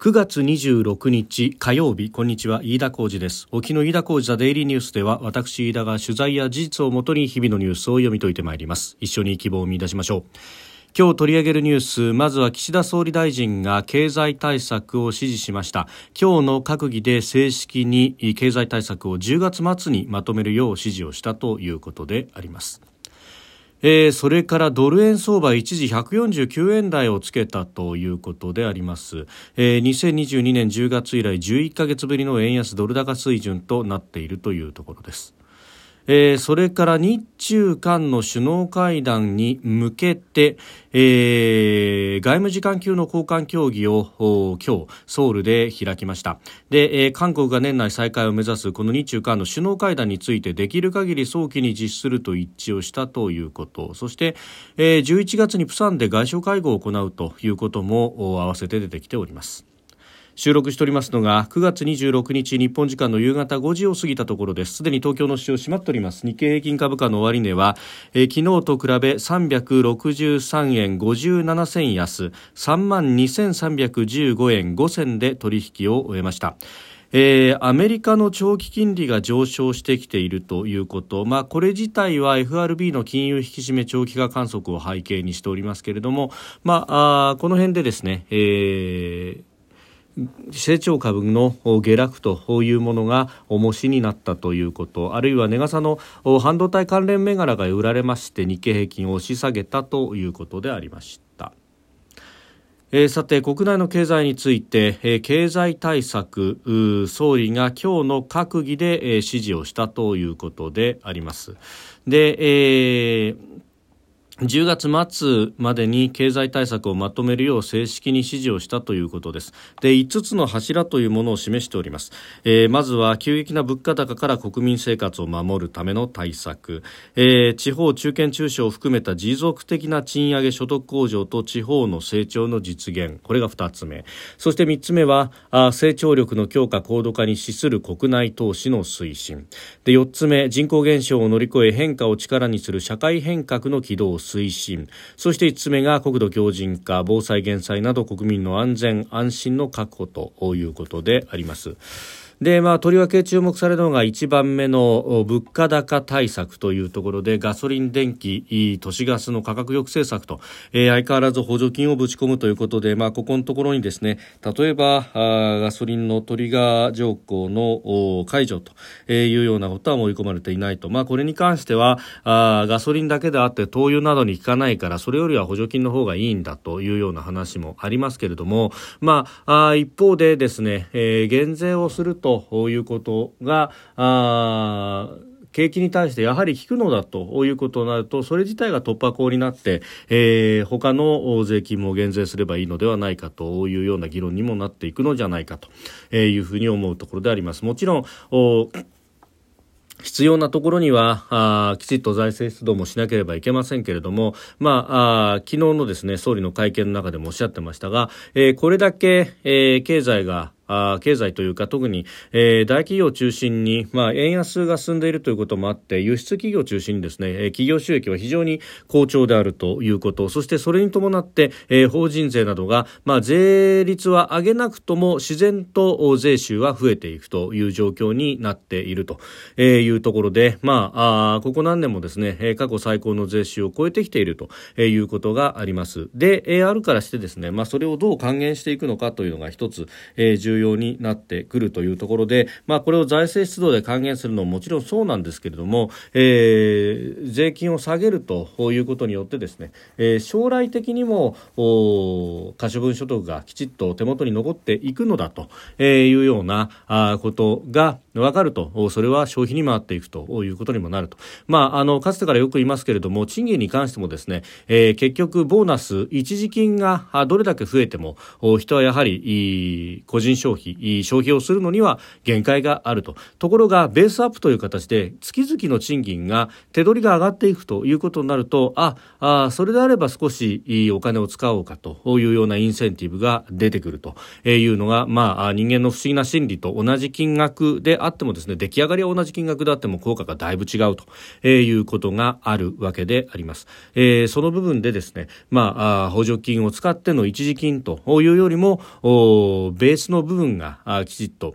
9月26日火曜日こんにちは飯田浩二です。沖の飯田浩二ザデイリーニュースでは私飯田が取材や事実をもとに日々のニュースを読み解いてまいります。一緒に希望を見出しましょう。今日取り上げるニュースまずは岸田総理大臣が経済対策を指示しました。今日の閣議で正式に経済対策を10月末にまとめるよう指示をしたということであります。えー、それからドル円相場一時149円台をつけたということであります、えー、2022年10月以来11ヶ月ぶりの円安ドル高水準となっているというところです。えー、それから日中韓の首脳会談に向けて、えー、外務次官級の交換協議を今日ソウルで開きました。で、えー、韓国が年内再開を目指すこの日中韓の首脳会談についてできる限り早期に実施すると一致をしたということ。そして、えー、11月にプサンで外相会合を行うということも合わせて出てきております。収録しておりますのが9月26日日本時間の夕方5時を過ぎたところです。すでに東京の市場閉まっております。日経平均株価の終値は、えー、昨日と比べ363円57銭安3万2315円5銭で取引を終えました。えー、アメリカの長期金利が上昇してきているということ、まあ、これ自体は FRB の金融引き締め長期化観測を背景にしておりますけれども、まあ、あこの辺でですね、えー成長株の下落というものが重しになったということあるいは値傘の半導体関連銘柄が売られまして日経平均を押し下げたということでありました。えー、さて国内の経済について、えー、経済対策総理が今日の閣議で、えー、指示をしたということでありますで、えー10月末までに経済対策をまとめるよう正式に指示をしたということです。で、5つの柱というものを示しております。えー、まずは急激な物価高から国民生活を守るための対策。えー、地方中堅中小を含めた持続的な賃上げ所得向上と地方の成長の実現。これが2つ目。そして3つ目は、あ成長力の強化高度化に資する国内投資の推進。で、4つ目、人口減少を乗り越え変化を力にする社会変革の起動推進そして5つ目が国土強靭化防災減災など国民の安全安心の確保ということであります。で、まあ、とりわけ注目されるのが1番目の物価高対策というところで、ガソリン、電気、都市ガスの価格抑制策と、えー、相変わらず補助金をぶち込むということで、まあ、ここのところにですね、例えば、あガソリンのトリガー条項の解除というようなことは盛り込まれていないと。まあ、これに関しては、あガソリンだけであって灯油などに効かないから、それよりは補助金の方がいいんだというような話もありますけれども、まあ、あ一方でですね、えー、減税をするとということがあ景気に対してやはり効くのだということになるとそれ自体が突破口になって、えー、他の税金も減税すればいいのではないかというような議論にもなっていくのじゃないかというふうに思うところであります。もちろん必要なところにはあきちっと財政出動もしなければいけませんけれども、まあ、あ昨日のですね総理の会見の中でもおっしゃってましたが、えー、これだけ、えー、経済があ経済というか特に、えー、大企業中心に、まあ、円安が進んでいるということもあって輸出企業中心にですね、えー、企業収益は非常に好調であるということそしてそれに伴って、えー、法人税などが、まあ、税率は上げなくとも自然と税収は増えていくという状況になっているというところで、まあ、あここ何年もですね過去最高の税収を超えてきているということがあります。で、えー、あるからしてですね、まあ、それをどう還元していくのかというのが一つ、えー、重要重要になってくるというところで、まあ、これを財政出動で還元するのももちろんそうなんですけれども、えー、税金を下げるということによってですね、えー、将来的にも可処分所得がきちっと手元に残っていくのだというようなことが分かるとそれは消費に回っていくということにもなると、まあ、あのかつてからよく言いますけれども賃金に関してもですね、えー、結局ボーナス一時金がどれだけ増えても人はやはり個人消費消費消費をするのには限界があると。ところがベースアップという形で月々の賃金が手取りが上がっていくということになるとああそれであれば少しいいお金を使おうかというようなインセンティブが出てくると。いうのが、まあ、人間の不思議な心理と同じ金額であってもですね出来上がりは同じ金額であっても効果がだいぶ違うと。いうことがあるわけであります。えー、その部分でですね、まあ、補助金を使っての一時金というよりもベースの部分分がきちっと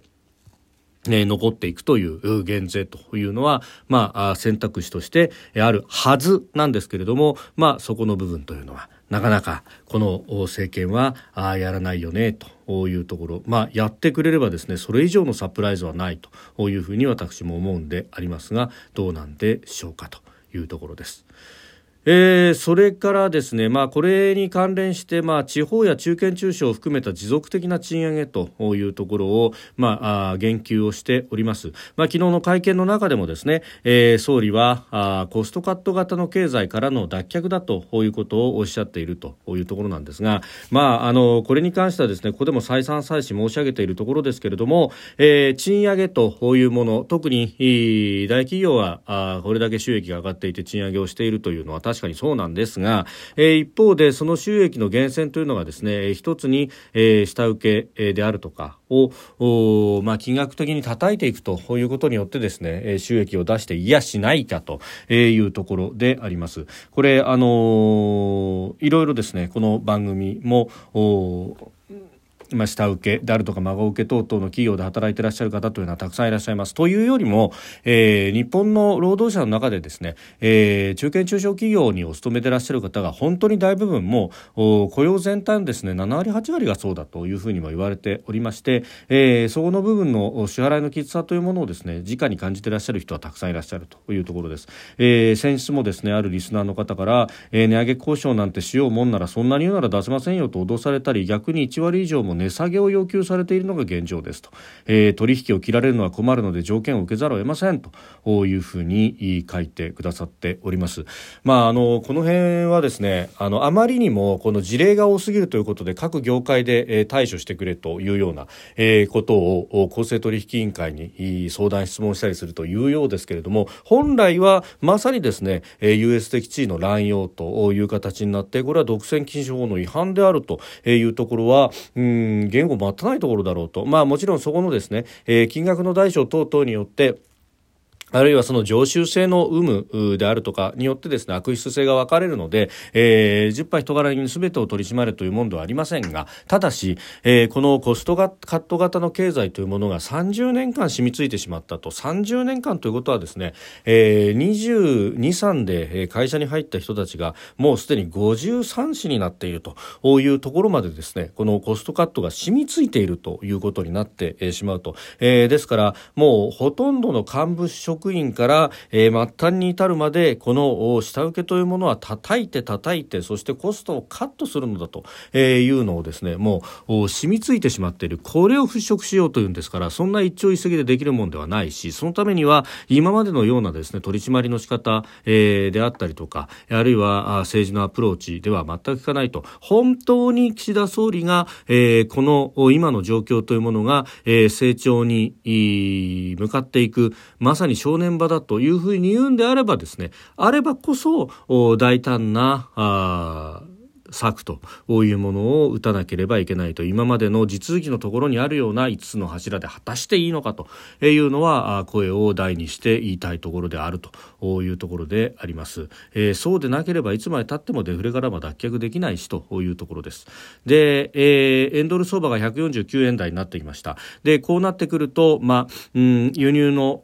え残っていくという減税というのは、まあ、選択肢としてあるはずなんですけれども、まあ、そこの部分というのは、なかなかこの政権はあやらないよねというところ、まあ、やってくれればですねそれ以上のサプライズはないというふうに私も思うんでありますがどうなんでしょうかというところです。えー、それからですね、まあ、これに関連して、まあ、地方や中堅中小を含めた持続的な賃上げというところを、まあ、言及をしております。まあ、昨日の会見の中でもですね、えー、総理はあコストカット型の経済からの脱却だということをおっしゃっているというところなんですが、まあ、あのこれに関してはですねここでも再三再四申し上げているところですけれども、えー、賃上げというもの特に大企業はあこれだけ収益が上がっていて賃上げをしているというのは確かにそうなんですが、えー、一方でその収益の源泉というのがですね一つに、えー、下請けであるとかを、まあ、金額的に叩いていくということによってですね収益を出していやしないかというところであります。これあのいろいろですねこの番組もまあ、下請けであるとか孫請け等々の企業で働いていらっしゃる方というのはたくさんいらっしゃいます。というよりも、えー、日本の労働者の中でですね、えー、中堅中小企業にお勤めていらっしゃる方が本当に大部分も雇用全体のですね7割8割がそうだというふうにも言われておりまして、えー、そこの部分の支払いのきつさというものをですね直に感じていらっしゃる人はたくさんいらっしゃるというところです。えー、先日もですねあるリスナーの方から、えー、値上げ交渉なんてしようもんならそんなに言うなら出せませんよと脅されたり逆に1割以上も値下げを要求されているのが現状ですと、えー、取引を切られるのは困るので条件を受けざるを得ませんというふうに書いてくださっております。まあ、あのこの辺はですねあのあまりにもこの事例が多すぎるということで各業界で、え、対処してくれというような、え、ことを公正取引委員会に相談質問したりするというようですけれども本来はまさにですね、えー、優越的地位の乱用という形になってこれは独占禁止法の違反であるというところはうん言語待たないところだろうと、まあ、もちろんそこのですね、えー、金額の大小等々によってあるいはその常習性の有無であるとかによってですね、悪質性が分かれるので、えー、10杯人柄に全てを取り締まるというものではありませんが、ただし、えー、このコストカット型の経済というものが30年間染みついてしまったと、30年間ということはですね、えー、22、3で会社に入った人たちがもうすでに53歳になっているというところまでですね、このコストカットが染みついているということになってしまうと。えー、ですから、もうほとんどの幹部職職員から、えー、末端に至るまでこの下請けというものは叩いて叩いてそしてコストをカットするのだというのをですねもう染みついてしまっている。これを払拭しようというんですからそんな一朝一夕でできるものではないしそのためには今までのようなですね取り締まりの仕方、えー、であったりとかあるいは政治のアプローチでは全く効かないと。本当に岸田総理が、えー、この今の状況というものが、えー、成長に向かっていくまさに正念場だというふうに言うんであればですねあればこそ大胆なあ策というものを打たなければいけないと今までの地続きのところにあるような5つの柱で果たしていいのかというのは声を大にして言いたいところであるというところであります、えー、そうでなければいつまでたってもデフレからは脱却できないしというところです。で、えー、円ドル相場が149円台になってきました。でこうなってくると、まあ、うん、輸入の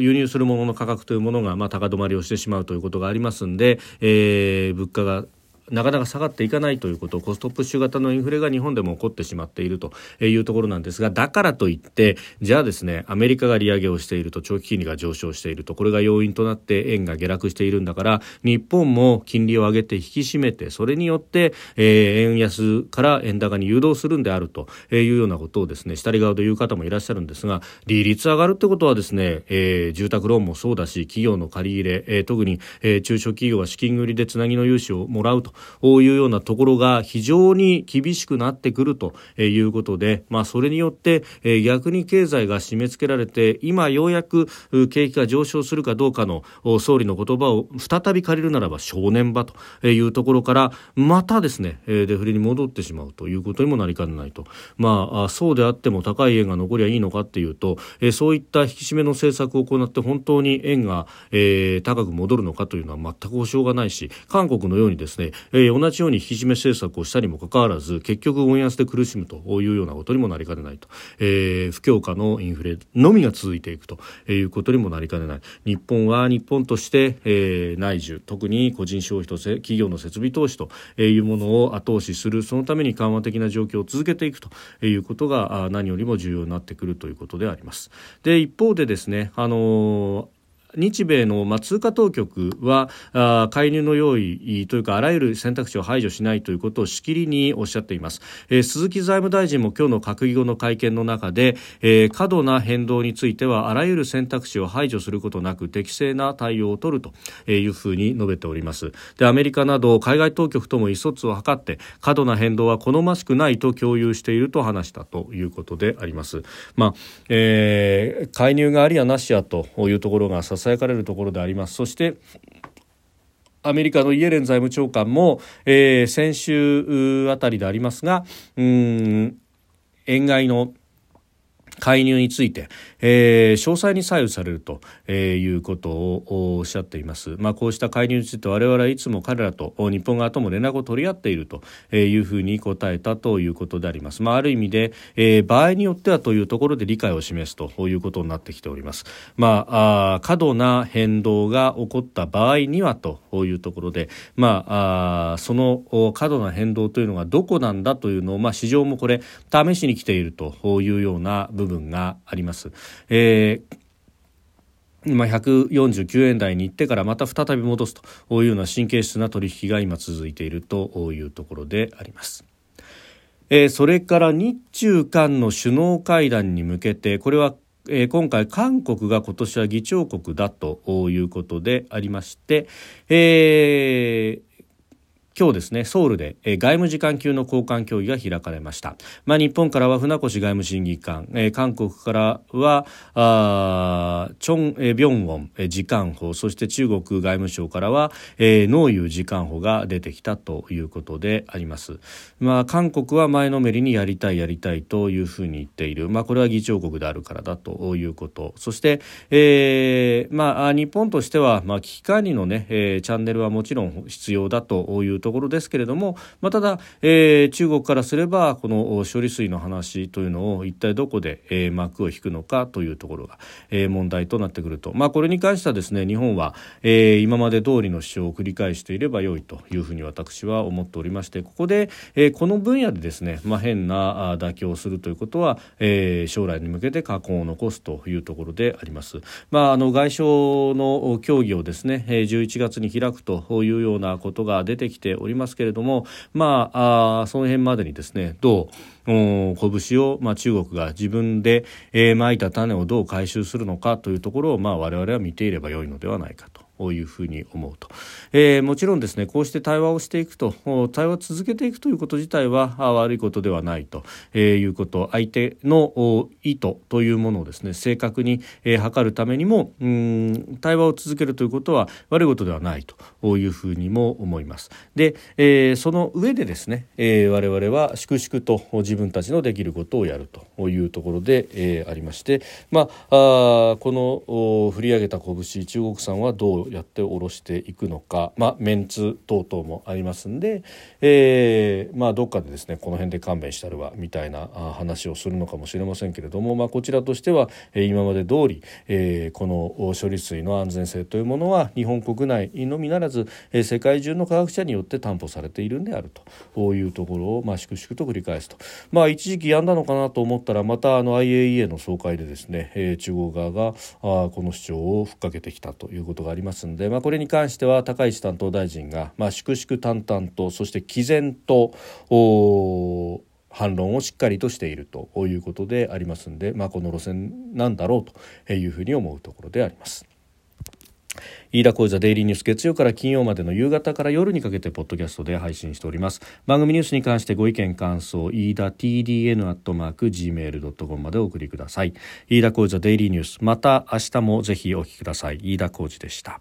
輸入するものの価格というものが、まあ、高止まりをしてしまうということがありますんで、えー、物価がなかなか下がっていかないということコストプッシュ型のインフレが日本でも起こってしまっているというところなんですがだからといってじゃあですねアメリカが利上げをしていると長期金利が上昇しているとこれが要因となって円が下落しているんだから日本も金利を上げて引き締めてそれによって、えー、円安から円高に誘導するんであるというようなことをですね下り側で言う方もいらっしゃるんですが利率上がるってことはですね、えー、住宅ローンもそうだし企業の借り入れ、えー、特に、えー、中小企業は資金繰りでつなぎの融資をもらうと。こういうようなところが非常に厳しくなってくるということで、まあ、それによって逆に経済が締め付けられて今ようやく景気が上昇するかどうかの総理の言葉を再び借りるならば正念場というところからまたですねデフレに戻ってしまうということにもなりかねないと、まあ、そうであっても高い円が残りゃいいのかっていうとそういった引き締めの政策を行って本当に円が、えー、高く戻るのかというのは全く保証がないし韓国のようにですね、えー、同じように引き締め政策をしたにもかかわらず結局ウォン安で苦しむというようなことにもなりかねないと、えー、不況下のインフレのみが続いていくということにもなりかねない。日本は日本として、えー、内需特に個人消費と企業の設備投資というものを後押しするそのために緩和的な状況を続けていくということが何よりも重要になってくるということであります。で一方でですねあの日米の、まあ、通貨当局はあ介入の用意というかあらゆる選択肢を排除しないということをしきりにおっしゃっています、えー、鈴木財務大臣も今日の閣議後の会見の中で、えー、過度な変動についてはあらゆる選択肢を排除することなく適正な対応を取るというふうに述べております。でアメリカなど海外当局とも意疎通を図って過度な変動は好ましくないと共有していると話したということであります、まあえー、介入がありやなしやというところがささやかれるところであります。そしてアメリカのイエレン財務長官も、えー、先週あたりでありますがうん円買いの介入について、えー、詳細に左右されると、えー、いうことをおっしゃっています。まあ、こうした介入について我々はいつも彼らと日本側とも連絡を取り合っているというふうに答えたということであります。まあ、ある意味で、えー、場合によってはというところで理解を示すということになってきております。まあ、あ過度な変動が起こった場合にはというところで、まあ、あその過度な変動というのがどこなんだというのを、まあ、市場もこれ試しに来ているというような部分分があります。えー今149円台に行ってからまた再び戻すというような神経質な取引が今続いているというところであります。えー、それから日中韓の首脳会談に向けてこれはえ、今回韓国が今年は議長国だということでありまして、えー、今日ですねソウルで、えー、外務次官級の交換協議が開かれました、まあ、日本からは船越外務審議官、えー、韓国からはあチョン・えー、ビョンウォン、えー、次官補そして中国外務省からは、えー、ノーユー次官補が出てきたということであります、まあ、韓国は前のめりにやりたいやりたいというふうに言っている、まあ、これは議長国であるからだということ。そして、えーまあ、日本としては、まあ、危機管理のね、えー、チャンネルはもちろん必要だというところですけれども、まあ、ただ、えー、中国からすればこの処理水の話というのを一体どこで、えー、幕を引くのかというところが、えー、問題となってくると、まあ、これに関してはですね日本は、えー、今まで通りの主張を繰り返していればよいというふうに私は思っておりましてここで、えー、この分野でですね、まあ、変な妥協をするということは、えー、将来に向けて禍根を残すというところであります。まあ、あの外相の協議をですね11月に開くというようなことが出てきてておりますけれども、まあ、あその辺までにですねどうお拳を、まあ、中国が自分で、えー、まいた種をどう回収するのかというところを、まあ、我々は見ていればよいのではないかと。いうふうに思うと、えー、もちろんですねこうして対話をしていくと対話を続けていくということ自体は悪いことではないと、えー、いうこと相手の意図というものをですね正確に、えー、測るためにもうん対話を続けるということは悪いことではないというふうにも思います。で、えー、その上でですね、えー、我々は粛々と自分たちのできることをやるというところで、えー、ありましてまああこの振り上げた拳中国産はどうやって下ろしていくのか、まあ、メンツ等々もありますんで、えーまあ、どっかでですねこの辺で勘弁したるわみたいな話をするのかもしれませんけれども、まあ、こちらとしては今まで通り、えー、この処理水の安全性というものは日本国内のみならず世界中の科学者によって担保されているんであるというところを、まあ、粛々と繰り返すと、まあ、一時期やんだのかなと思ったらまたあの IAEA の総会でですね、中国側がこの主張をふっかけてきたということがあります。んで、まあ、これに関しては高市担当大臣が、まあ、粛々淡々とそして毅然と反論をしっかりとしているということでありますんで、まあ、この路線なんだろうというふうに思うところであります。飯田浩司デイリーニュース月曜から金曜までの夕方から夜にかけてポッドキャストで配信しております。番組ニュースに関してご意見感想飯田 TDN アットマーク Gmail.com までお送りください。飯田浩司デイリーニュースまた明日もぜひお聞きください。飯田浩司でした。